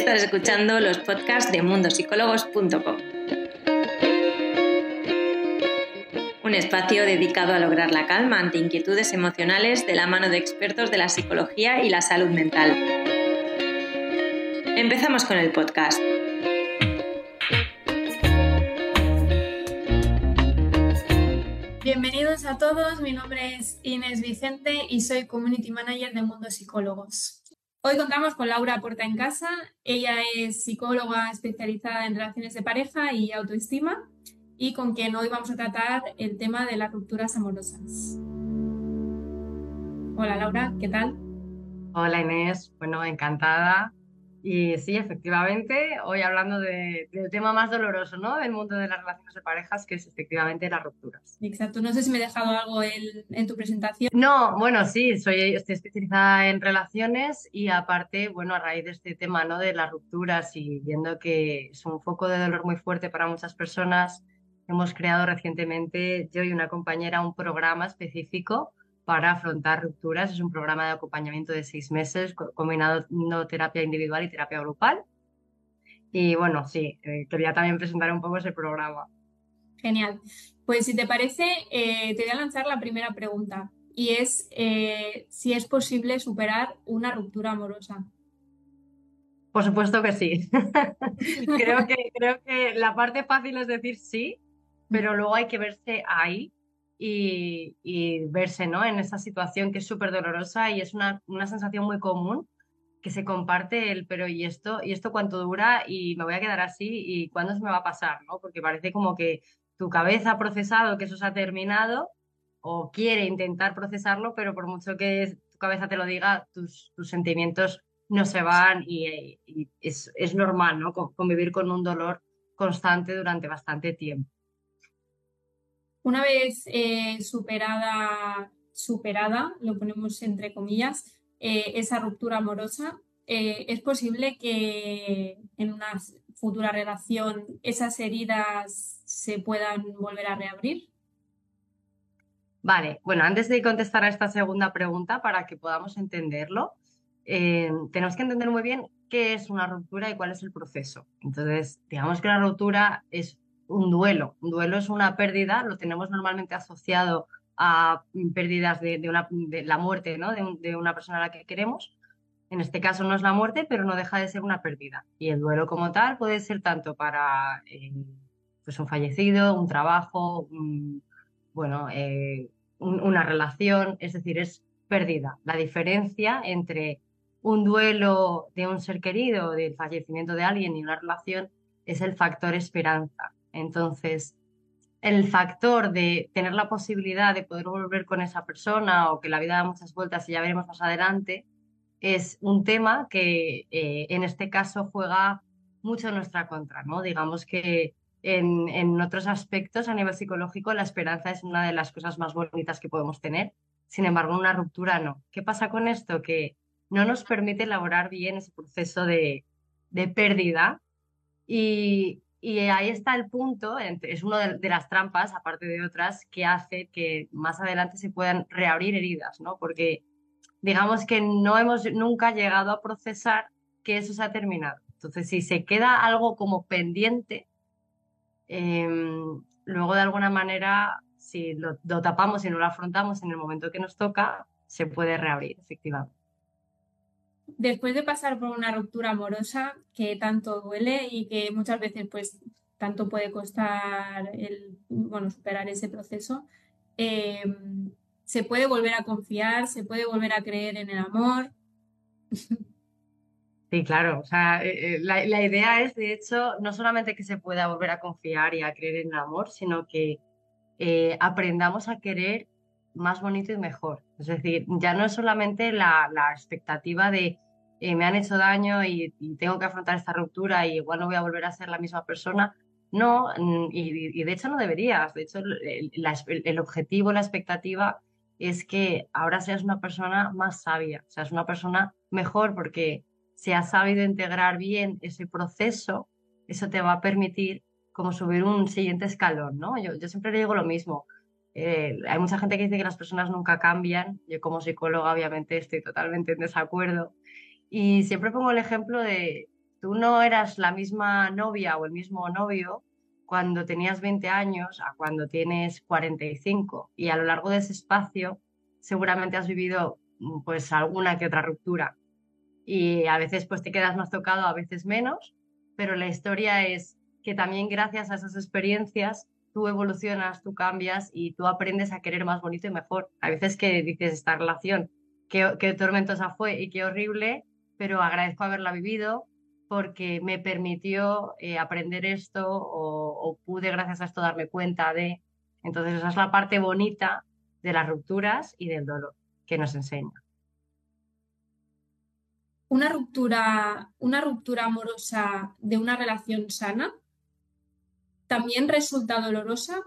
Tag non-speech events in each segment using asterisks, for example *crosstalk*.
Estás escuchando los podcasts de mundosicólogos.com. Un espacio dedicado a lograr la calma ante inquietudes emocionales de la mano de expertos de la psicología y la salud mental. Empezamos con el podcast. Bienvenidos a todos, mi nombre es Inés Vicente y soy Community Manager de Mundo Psicólogos. Hoy contamos con Laura Puerta en Casa. Ella es psicóloga especializada en relaciones de pareja y autoestima y con quien hoy vamos a tratar el tema de las rupturas amorosas. Hola Laura, ¿qué tal? Hola Inés, bueno, encantada y sí, efectivamente, hoy hablando del tema más doloroso, ¿no? Del mundo de las relaciones de parejas, que es efectivamente las rupturas. Exacto, no sé si me he dejado algo en, tu presentación. No, bueno, sí, soy, estoy especializada en relaciones y aparte, bueno, a raíz de este tema, ¿no? De las rupturas y viendo que es un foco de dolor muy fuerte para muchas personas, hemos creado recientemente, yo y una compañera, un programa específico para afrontar rupturas. Es un programa de acompañamiento de seis meses combinando terapia individual y terapia grupal. Y bueno, sí, eh, quería también presentar un poco ese programa. Genial. Pues si te parece, eh, te voy a lanzar la primera pregunta y es eh, si es posible superar una ruptura amorosa. Por supuesto que sí. *laughs* creo, que, creo que la parte fácil es decir sí, pero luego hay que verse ahí y, verse ¿no? en esa situación que es súper dolorosa y es una, una, sensación muy común que se comparte el pero y esto y esto cuánto dura y me voy a quedar así y cuándo se me va a pasar, ¿no? Porque parece como que tu cabeza ha procesado que eso se ha terminado o quiere intentar procesarlo, pero por mucho que tu cabeza te lo diga, tus, tus sentimientos no se van y, es, es normal, ¿no? Convivir con un dolor constante durante bastante tiempo. Una vez eh, superada, superada, lo ponemos entre comillas, eh, esa ruptura amorosa, eh, es posible que en una futura relación esas heridas se puedan volver a reabrir. Vale, bueno, antes de contestar a esta segunda pregunta, para que podamos entenderlo, tenemos que entender muy bien qué es una ruptura y cuál es el proceso. Entonces, digamos que la ruptura es un duelo. Un duelo es una pérdida, lo tenemos normalmente asociado a pérdidas de, una, la muerte ¿no? de, una persona a la que queremos. En este caso no es la muerte, pero no deja de ser una pérdida. Y el duelo como tal puede ser tanto para eh, pues un fallecido, un trabajo, bueno, eh, una relación, es decir, es pérdida. La diferencia entre un duelo de un ser querido, del fallecimiento de alguien y una relación, es el factor esperanza. Entonces, el factor de tener la posibilidad de poder volver con esa persona o que la vida da muchas vueltas y ya veremos más adelante, es un tema que eh, en este caso juega mucho en nuestra contra, ¿no? Digamos que en, en, otros aspectos a nivel psicológico la esperanza es una de las cosas más bonitas que podemos tener, sin embargo una ruptura no. ¿Qué pasa con esto? Que no nos permite elaborar bien ese proceso de, de pérdida y, y ahí está el punto, es una de, las trampas, aparte de otras, que hace que más adelante se puedan reabrir heridas, ¿no? Porque digamos que no hemos nunca llegado a procesar que eso se ha terminado. Entonces, si se queda algo como pendiente, em, luego de alguna manera, si lo, lo tapamos y no lo afrontamos en el momento que nos toca, se puede reabrir, efectivamente después de pasar por una ruptura amorosa que tanto duele y que muchas veces pues tanto puede costar el bueno superar ese proceso em, se puede volver a confiar se puede volver a creer en el amor sí claro o sea eh, eh, la, la, idea es de hecho no solamente que se pueda volver a confiar y a creer en el amor sino que eh, aprendamos a querer más bonito y mejor. Es decir, ya no es solamente la, la expectativa de eh, me han hecho daño y, tengo que afrontar esta ruptura y igual no voy a volver a ser la misma persona. No, mm, y, de hecho no deberías. De hecho, el, el, objetivo, la expectativa es que ahora seas una persona más sabia, seas una persona mejor porque si has sabido integrar bien ese proceso, eso te va a permitir como subir un siguiente escalón, ¿no? Yo, yo siempre digo lo mismo. Eh, hay mucha gente que dice que las personas nunca cambian. Yo como psicóloga obviamente estoy totalmente en desacuerdo. Y siempre pongo el ejemplo de tú no eras la misma novia o el mismo novio cuando tenías 20 años a cuando tienes 45 y a lo largo de ese espacio seguramente has vivido mm, pues alguna que otra ruptura y a veces pues te quedas más tocado, a veces menos, pero la historia es que también gracias a esas experiencias tú evolucionas, tú cambias y tú aprendes a querer más bonito y mejor. A veces que dices esta relación, qué, tormentosa fue y qué horrible, pero agradezco haberla vivido porque me permitió eh, aprender esto o, pude gracias a esto darme cuenta de... Entonces esa es la parte bonita de las rupturas y del dolor que nos enseña. Una ruptura, una ruptura amorosa de una relación sana también resulta dolorosa.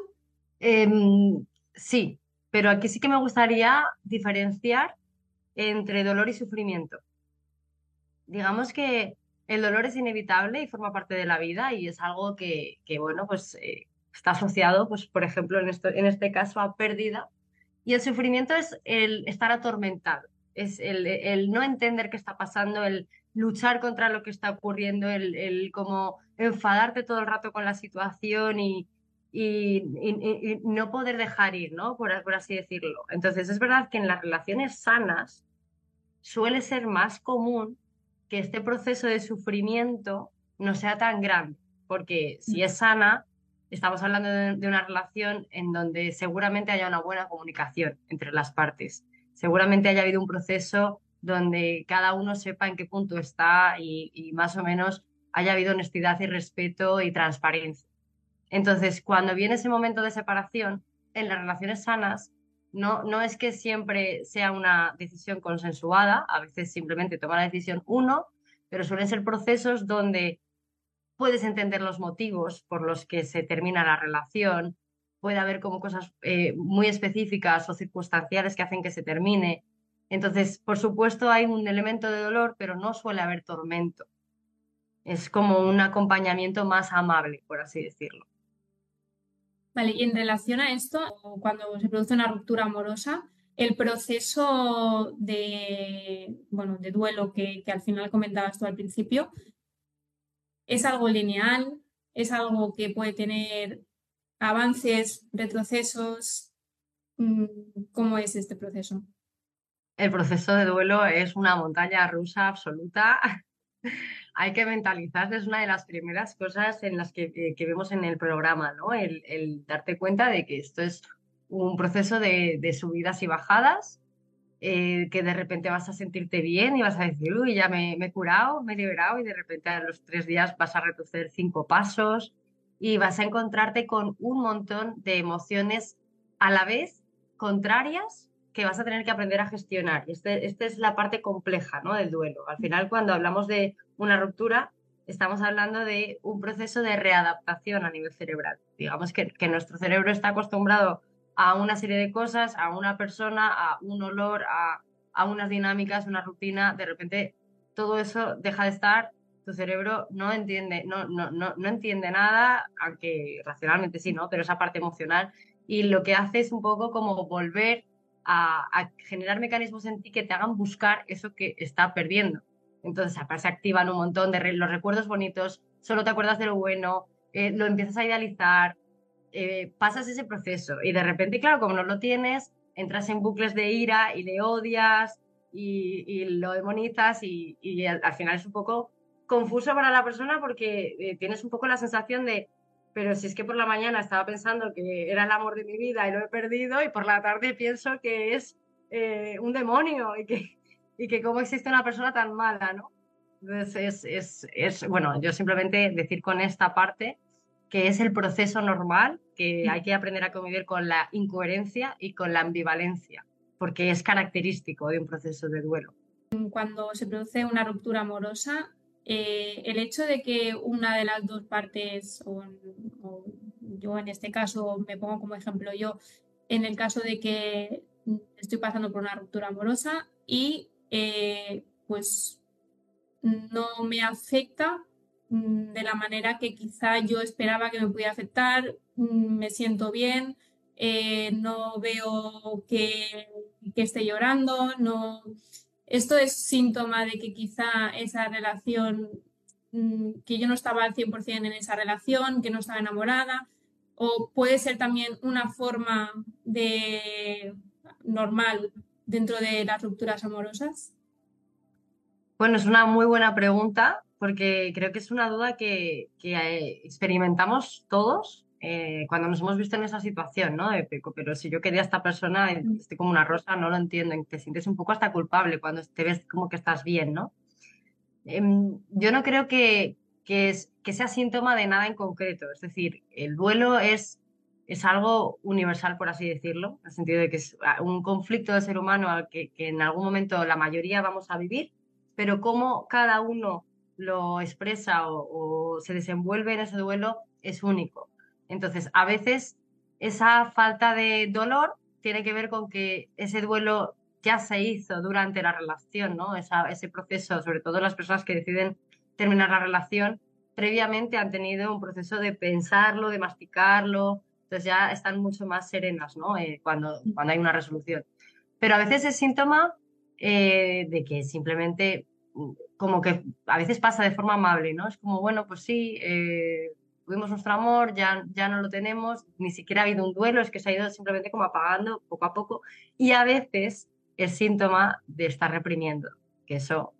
Em, sí, pero aquí sí que me gustaría diferenciar entre dolor y sufrimiento. Digamos que el dolor es inevitable y forma parte de la vida y es algo que, bueno, pues eh, está asociado, pues, por ejemplo, en, esto, en este caso a pérdida. Y el sufrimiento es el estar atormentado, es el, no entender qué está pasando, el luchar contra lo que está ocurriendo, el, el como enfadarte todo el rato con la situación y, y, no poder dejar ir, ¿no? Por, por así decirlo. Entonces, es verdad que en las relaciones sanas suele ser más común que este proceso de sufrimiento no sea tan grande, porque si es sana, estamos hablando de, una relación en donde seguramente haya una buena comunicación entre las partes, seguramente haya habido un proceso donde cada uno sepa en qué punto está y, y más o menos haya habido honestidad y respeto y transparencia. Entonces, cuando viene ese momento de separación, en las relaciones sanas, no, no es que siempre sea una decisión consensuada, a veces simplemente toma la decisión uno, pero suelen ser procesos donde puedes entender los motivos por los que se termina la relación, puede haber como cosas eh, muy específicas o circunstanciales que hacen que se termine. Entonces, por supuesto, hay un elemento de dolor, pero no suele haber tormento. Es como un acompañamiento más amable, por así decirlo. Vale, y en relación a esto, cuando se produce una ruptura amorosa, el proceso de, bueno, de duelo que, al final comentabas tú al principio, ¿es algo lineal? ¿Es algo que puede tener avances, retrocesos? Mm, ¿Cómo es este proceso? El proceso de duelo es una montaña rusa absoluta. Hay que mentalizarse, es una de las primeras cosas en las que, eh, vemos en el programa, ¿no? El, darte cuenta de que esto es un proceso de, subidas y bajadas, eh, que de repente vas a sentirte bien y vas a decir, uy, ya me, he curado, me he liberado, y de repente a los tres días vas a retroceder cinco pasos y vas a encontrarte con un montón de emociones a la vez contrarias que vas a tener que aprender a gestionar. Esta este es la parte compleja ¿no? del duelo. Al final, cuando hablamos de una ruptura, estamos hablando de un proceso de readaptación a nivel cerebral. Digamos que, que nuestro cerebro está acostumbrado a una serie de cosas, a una persona, a un olor, a, a unas dinámicas, una rutina. De repente, todo eso deja de estar tu cerebro no entiende, no, no, no, no, entiende nada, aunque racionalmente sí, ¿no? Pero esa parte emocional. Y lo que hace es un poco como volver a, generar mecanismos en ti que te hagan buscar eso que está perdiendo. Entonces, se activan un montón de los recuerdos bonitos, solo te acuerdas de lo bueno, eh, lo empiezas a idealizar, eh, pasas ese proceso y de repente, claro, como no lo tienes, entras en bucles de ira y le odias y, lo demonizas y, al, final es un poco confuso para la persona porque eh, tienes un poco la sensación de pero si es que por la mañana estaba pensando que era el amor de mi vida y lo he perdido y por la tarde pienso que es eh, un demonio y que, y que cómo existe una persona tan mala, ¿no? Entonces es, es, bueno, yo simplemente decir con esta parte que es el proceso normal, que hay que aprender a convivir con la incoherencia y con la ambivalencia, porque es característico de un proceso de duelo. Cuando se produce una ruptura amorosa, eh, el hecho de que una de las dos partes, o, yo en este caso me pongo como ejemplo yo, en el caso de que estoy pasando por una ruptura amorosa y eh, pues no me afecta mm, de la manera que quizá yo esperaba que me pudiera afectar, mm, me siento bien, eh, no veo que, que esté llorando, no, esto es síntoma de que quizá esa relación mm, que yo no estaba al 100% en esa relación, que no estaba enamorada, o puede ser también una forma de normal dentro de las rupturas amorosas? Bueno, es una muy buena pregunta porque creo que es una duda que, eh, experimentamos todos eh, cuando nos hemos visto en esa situación, ¿no? De, pero si yo quería a esta persona, estoy como una rosa, no lo entiendo, te sientes un poco hasta culpable cuando te ves como que estás bien, ¿no? Em, yo no creo que, que, que sea síntoma de nada en concreto, es decir, el duelo es es algo universal, por así decirlo, en el sentido de que es un conflicto de ser humano al que, en algún momento la mayoría vamos a vivir, pero cómo cada uno lo expresa o, se desenvuelve en ese duelo es único. Entonces, a veces esa falta de dolor tiene que ver con que ese duelo ya se hizo durante la relación, ¿no? ese proceso, sobre todo las personas que deciden terminar la relación, previamente han tenido un proceso de pensarlo, de masticarlo, entonces ya están mucho más serenas ¿no? Eh, cuando, cuando hay una resolución. Pero a veces es síntoma eh, de que simplemente mm, como que a veces pasa de forma amable, ¿no? Es como, bueno, pues sí, eh, tuvimos nuestro amor, ya, ya no lo tenemos, ni siquiera ha habido un duelo, es que se ha ido simplemente como apagando poco a poco. Y a veces es síntoma de estar reprimiendo, que eso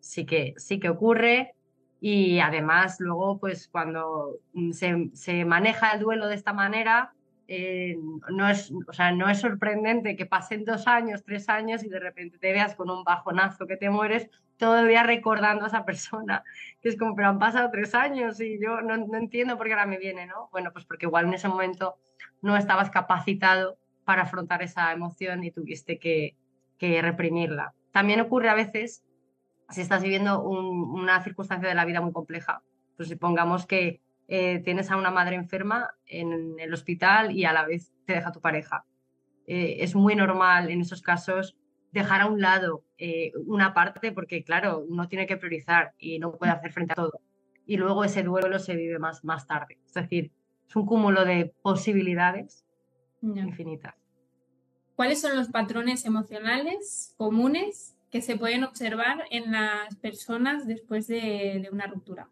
sí que, sí que ocurre y además, luego, pues cuando mm, se, maneja el duelo de esta manera, eh, no, es, o sea, no es sorprendente que pasen dos años, tres años y de repente te veas con un bajonazo que te mueres todavía recordando a esa persona. Que es como, pero han pasado tres años y yo no, no entiendo por qué ahora me viene, ¿no? Bueno, pues porque igual en ese momento no estabas capacitado para afrontar esa emoción y tuviste que, que reprimirla. También ocurre a veces si estás viviendo una circunstancia de la vida muy compleja, pues supongamos que eh, tienes a una madre enferma en el hospital y a la vez te deja tu pareja. Eh, es muy normal en esos casos dejar a un lado eh, una parte porque, claro, uno tiene que priorizar y no puede hacer frente a todo. Y luego ese duelo se vive más, más tarde. Es decir, es un cúmulo de posibilidades infinitas. ¿Cuáles son los patrones emocionales comunes que se pueden observar en las personas después de, una ruptura.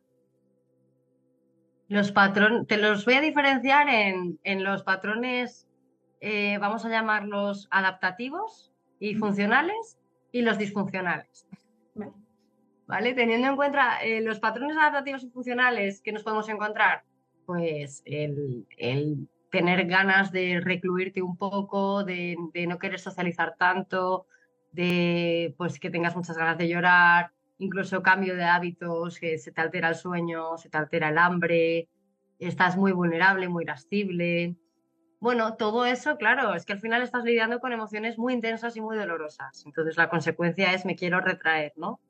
Los patrones, te los voy a diferenciar en, los patrones, eh, vamos a llamarlos adaptativos y funcionales y los disfuncionales. Vale. Teniendo en cuenta eh, los patrones adaptativos y funcionales que nos podemos encontrar, pues el, tener ganas de recluirte un poco, de, de no querer socializar tanto, de pues que tengas muchas ganas de llorar, incluso cambio de hábitos, que se te altera el sueño, se te altera el hambre, estás muy vulnerable, muy irascible. Bueno, todo eso, claro, es que al final estás lidiando con emociones muy intensas y muy dolorosas. Entonces la consecuencia es me quiero retraer, ¿no?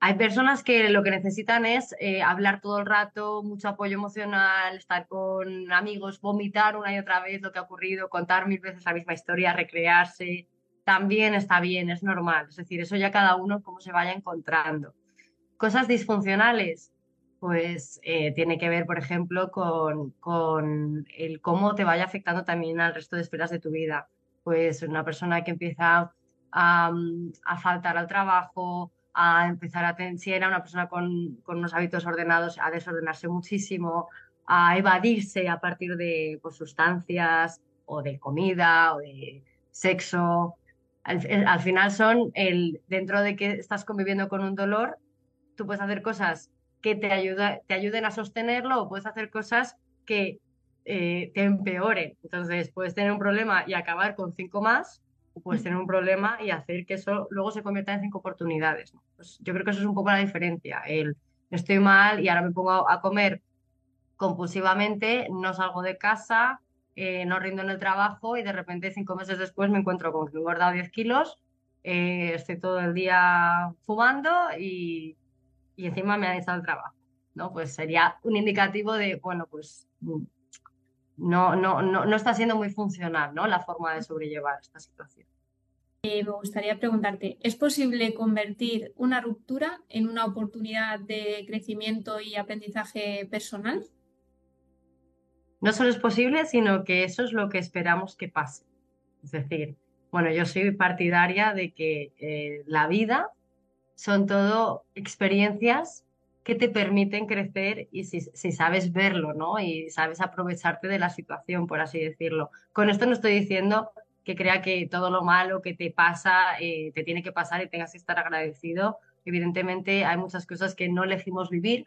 Hay personas que lo que necesitan es eh, hablar todo el rato, mucho apoyo emocional, estar con amigos, vomitar una y otra vez lo que ha ocurrido, contar mil veces la misma historia, recrearse, también está bien, es normal. Es decir, eso ya cada uno como se vaya encontrando. Cosas disfuncionales, pues eh, tiene que ver, por ejemplo, con, con, el cómo te vaya afectando también al resto de esferas de tu vida. Pues una persona que empieza a, a faltar al trabajo, a empezar a si era una persona con, con, unos hábitos ordenados, a desordenarse muchísimo, a evadirse a partir de pues, sustancias o de comida o de sexo, al, final son el, dentro de que estás conviviendo con un dolor, tú puedes hacer cosas que te, ayuda, te ayuden a sostenerlo o puedes hacer cosas que eh, te empeoren. Entonces, puedes tener un problema y acabar con cinco más, o puedes tener un problema y hacer que eso luego se convierta en cinco oportunidades. Pues yo creo que eso es un poco la diferencia. El estoy mal y ahora me pongo a comer compulsivamente, no salgo de casa, eh, no rindo en el trabajo y de repente cinco meses después me encuentro con que he engordado 10 kilos, eh, estoy todo el día fumando y, encima me ha echado el trabajo. ¿no? Pues sería un indicativo de, bueno, pues mm, no, no, no, no está siendo muy funcional ¿no? la forma de sobrellevar esta situación. Eh, me gustaría preguntarte, ¿es posible convertir una ruptura en una oportunidad de crecimiento y aprendizaje personal? no solo es posible, sino que eso es lo que esperamos que pase. Es decir, bueno, yo soy partidaria de que eh, la vida son todo experiencias que te permiten crecer y si, sabes verlo, ¿no? Y sabes aprovecharte de la situación, por así decirlo. Con esto no estoy diciendo que crea que todo lo malo que te pasa eh, te tiene que pasar y tengas que estar agradecido. Evidentemente hay muchas cosas que no elegimos vivir,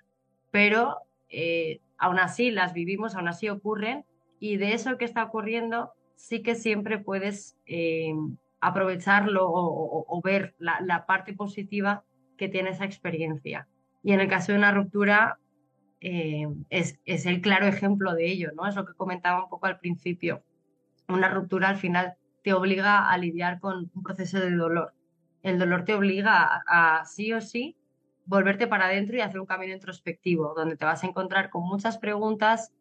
pero eh, aún así las vivimos, aún así ocurren y de eso que está ocurriendo sí que siempre puedes eh, aprovecharlo o, ver la parte positiva que tiene esa experiencia. Y en el caso de una ruptura, eh, es, es, el claro ejemplo de ello, ¿no? Es lo que comentaba un poco al principio. Una ruptura al final te obliga a lidiar con un proceso de dolor. El dolor te obliga a, sí o sí volverte para adentro y hacer un camino introspectivo, donde te vas a encontrar con muchas preguntas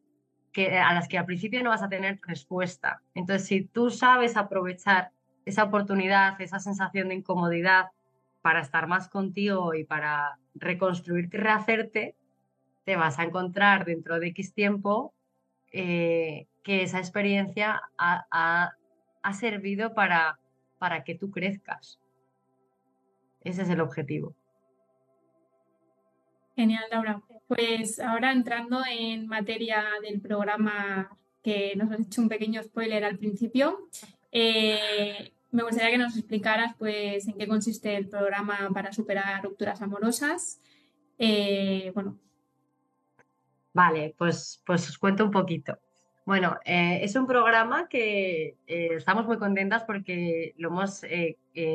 que, a las que al principio no vas a tener respuesta. Entonces, si tú sabes aprovechar esa oportunidad, esa sensación de incomodidad para estar más contigo y para reconstruirte y rehacerte, te vas a encontrar dentro de X tiempo eh, que esa experiencia ha, servido para, para que tú crezcas. Ese es el objetivo. Genial, Laura. Pues ahora entrando en materia del programa que nos has hecho un pequeño spoiler al principio, eh, me gustaría que nos explicaras pues, en qué consiste el programa para superar rupturas amorosas. Eh, bueno. Vale, pues, pues os cuento un poquito. Bueno, eh, es un programa que eh, estamos muy contentas porque lo hemos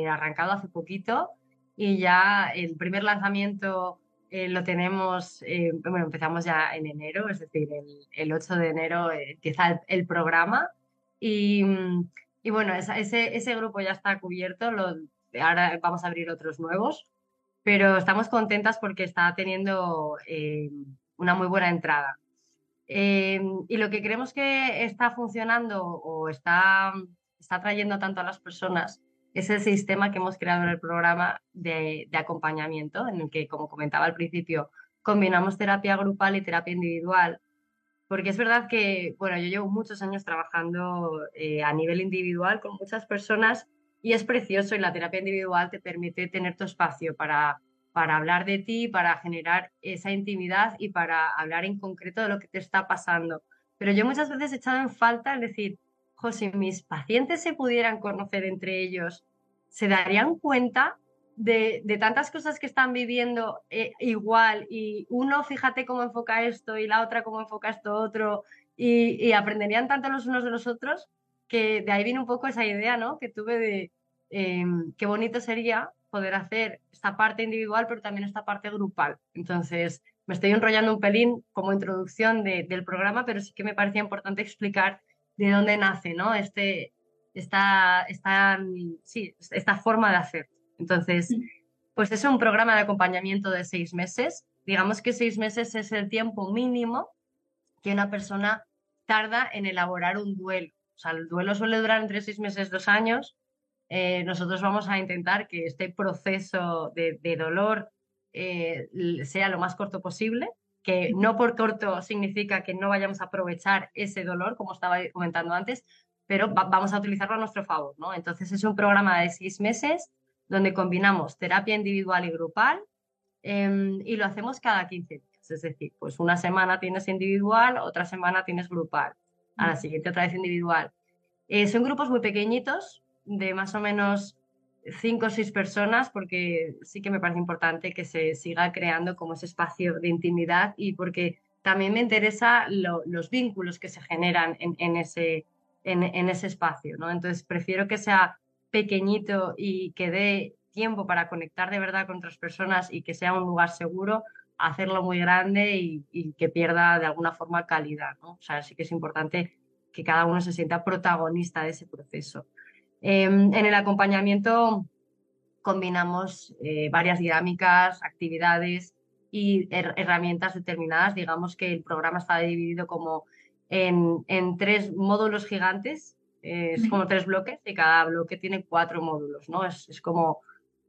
arrancado hace poquito y ya el primer lanzamiento lo tenemos, bueno, empezamos ya en enero, es decir, el, 8 de enero empieza el, el programa y mm, y bueno, ese, ese grupo ya está cubierto, lo, ahora vamos a abrir otros nuevos, pero estamos contentas porque está teniendo eh, una muy buena entrada. Eh, y lo que creemos que está funcionando o está, está trayendo tanto a las personas es el sistema que hemos creado en el programa de, de, acompañamiento, en el que, como comentaba al principio, combinamos terapia grupal y terapia individual porque es verdad que, bueno, yo llevo muchos años trabajando eh, a nivel individual con muchas personas y es precioso y la terapia individual te permite tener tu espacio para, para hablar de ti, para generar esa intimidad y para hablar en concreto de lo que te está pasando. Pero yo muchas veces he echado en falta el decir, José, mis pacientes se pudieran conocer entre ellos, se darían cuenta de, tantas cosas que están viviendo eh, igual y uno fíjate cómo enfoca esto y la otra cómo enfoca esto otro y, aprenderían tanto los unos de los otros que de ahí viene un poco esa idea ¿no? que tuve de em, qué bonito sería poder hacer esta parte individual pero también esta parte grupal. Entonces me estoy enrollando un pelín como introducción del programa pero sí que me parecía importante explicar de dónde nace ¿no? este, esta, esta, sí, esta forma de hacer. Entonces, pues es un programa de acompañamiento de seis meses. Digamos que seis meses es el tiempo mínimo que una persona tarda en elaborar un duelo. O sea, el duelo suele durar entre seis meses, dos años. Eh, nosotros vamos a intentar que este proceso de, dolor eh, sea lo más corto posible, que no por corto significa que no vayamos a aprovechar ese dolor, como estaba comentando antes, pero vamos a utilizarlo a nuestro favor. ¿no? Entonces es un programa de seis meses donde combinamos terapia individual y grupal em, y lo hacemos cada 15 días. Es decir, pues una semana tienes individual, otra semana tienes grupal, a la siguiente otra vez individual. Eh, son grupos muy pequeñitos, de más o menos 5 o 6 personas, porque sí que me parece importante que se siga creando como ese espacio de intimidad y porque también me interesa los vínculos que se generan en, ese, en, en, ese espacio. ¿no? Entonces, prefiero que sea pequeñito y que dé tiempo para conectar de verdad con otras personas y que sea un lugar seguro, hacerlo muy grande y, que pierda de alguna forma calidad. ¿no? O sea, sí que es importante que cada uno se sienta protagonista de ese proceso. Em, en el acompañamiento combinamos eh, varias dinámicas, actividades y herramientas determinadas. Digamos que el programa está dividido como en, en tres módulos gigantes es como tres bloques y cada bloque tiene cuatro módulos, ¿no? Es, es como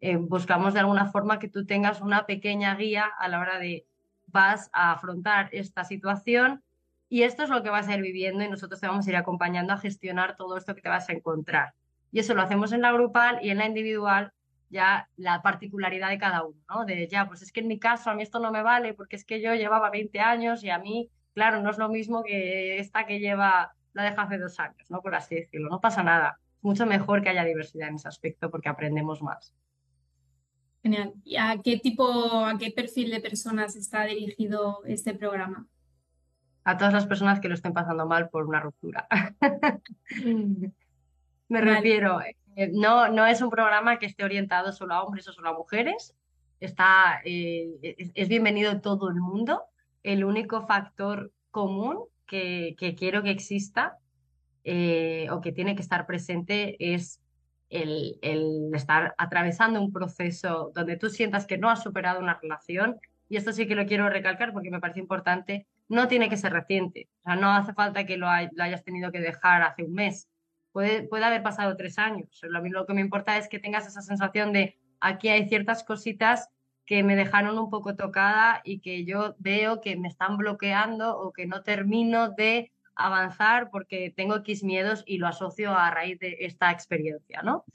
eh, buscamos de alguna forma que tú tengas una pequeña guía a la hora de vas a afrontar esta situación y esto es lo que vas a ir viviendo y nosotros te vamos a ir acompañando a gestionar todo esto que te vas a encontrar. Y eso lo hacemos en la grupal y en la individual ya la particularidad de cada uno, ¿no? De ya, pues es que en mi caso a mí esto no me vale porque es que yo llevaba 20 años y a mí, claro, no es lo mismo que esta que lleva, la deja hace dos años, ¿no? Por así decirlo, no pasa nada. Mucho mejor que haya diversidad en ese aspecto porque aprendemos más. Genial. ¿Y a qué tipo, a qué perfil de personas está dirigido este programa? A todas las personas que lo estén pasando mal por una ruptura. *laughs* Me refiero, eh, no, no es un programa que esté orientado solo a hombres o solo a mujeres. Está, eh, es, bienvenido en todo el mundo. El único factor común que, quiero que exista eh, o que tiene que estar presente es el, estar atravesando un proceso donde tú sientas que no has superado una relación. Y esto sí que lo quiero recalcar porque me parece importante. No tiene que ser reciente. No hace falta que lo hayas tenido que dejar hace un mes puede, haber pasado tres años. Lo, lo que me importa es que tengas esa sensación de aquí hay ciertas cositas que me dejaron un poco tocada y que yo veo que me están bloqueando o que no termino de avanzar porque tengo X miedos y lo asocio a raíz de esta experiencia, ¿no?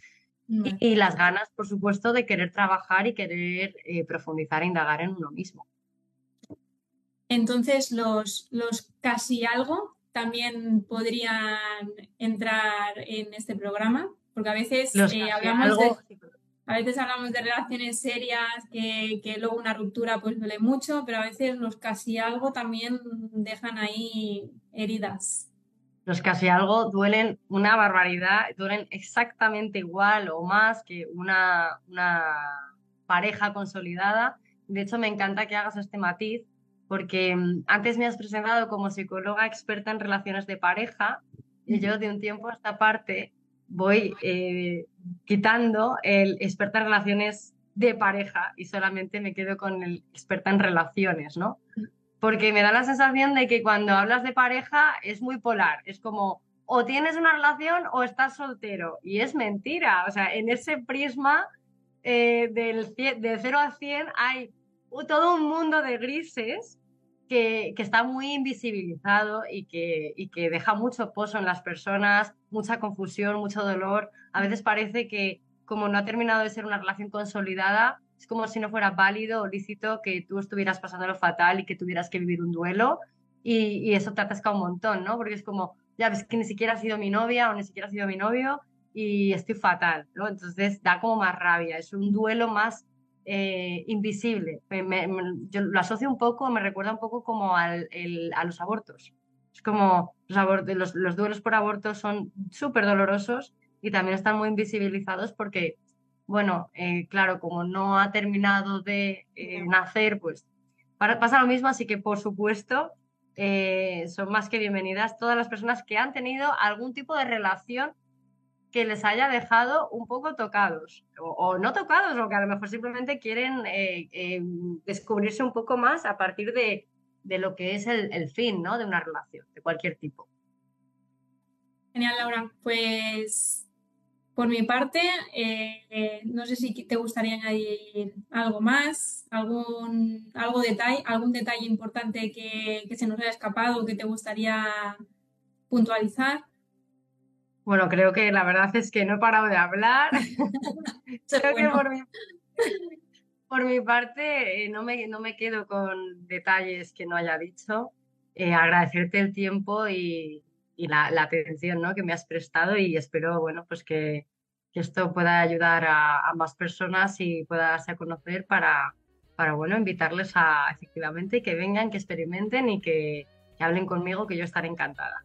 Y, las ganas, por supuesto, de querer trabajar y querer eh, profundizar e indagar en uno mismo. Entonces, los, los casi algo también podrían entrar en este programa, porque a veces eh, hablamos de, a veces hablamos de relaciones serias que, que, luego una ruptura pues duele mucho, pero a veces los casi algo también dejan ahí heridas. Los casi algo duelen una barbaridad, duelen exactamente igual o más que una, una pareja consolidada. De hecho, me encanta que hagas este matiz porque mm, antes me has presentado como psicóloga experta en relaciones de pareja y yo de un tiempo a esta parte voy eh, quitando el experta en relaciones de pareja y solamente me quedo con el experta en relaciones, ¿no? Porque me da la sensación de que cuando hablas de pareja es muy polar, es como o tienes una relación o estás soltero y es mentira, o sea, en ese prisma eh, del, de 0 a 100 hay todo un mundo de grises que, está muy invisibilizado y que, y que deja mucho pozo en las personas, mucha confusión, mucho dolor. A veces parece que como no ha terminado de ser una relación consolidada, es como si no fuera válido o lícito que tú estuvieras pasando lo fatal y que tuvieras que vivir un duelo y, y eso te atasca un montón, ¿no? Porque es como, ya ves que ni siquiera ha sido mi novia o ni siquiera ha sido mi novio y estoy fatal, ¿no? Entonces da como más rabia, es un duelo más eh, invisible. yo lo asocio un poco, me recuerda un poco como al, a los abortos. Es como los, los, duelos por aborto son súper dolorosos y también están muy invisibilizados porque, bueno, eh, claro, como no ha terminado de eh, nacer, pues pasa lo mismo, así que por supuesto son más que bienvenidas todas las personas que han tenido algún tipo de relación que les haya dejado un poco tocados, o, no tocados, o que a lo mejor simplemente quieren eh, eh, descubrirse un poco más a partir de, lo que es el, fin ¿no? de una relación, de cualquier tipo. Genial, Laura. Pues por mi parte, eh, no sé si te gustaría añadir algo más, algún, algo detalle, algún detalle importante que, que se nos haya escapado, que te gustaría puntualizar. Bueno, creo que la verdad es que no he parado de hablar. *laughs* creo que *laughs* por mi, parte eh, no, me, no me quedo con detalles que no haya dicho. Eh, agradecerte el tiempo y, la, atención ¿no? que me has prestado y espero bueno, pues que, esto pueda ayudar a, más personas y pueda darse a conocer para, para bueno, invitarles a efectivamente que vengan, que experimenten y que hablen conmigo, que yo estaré encantada.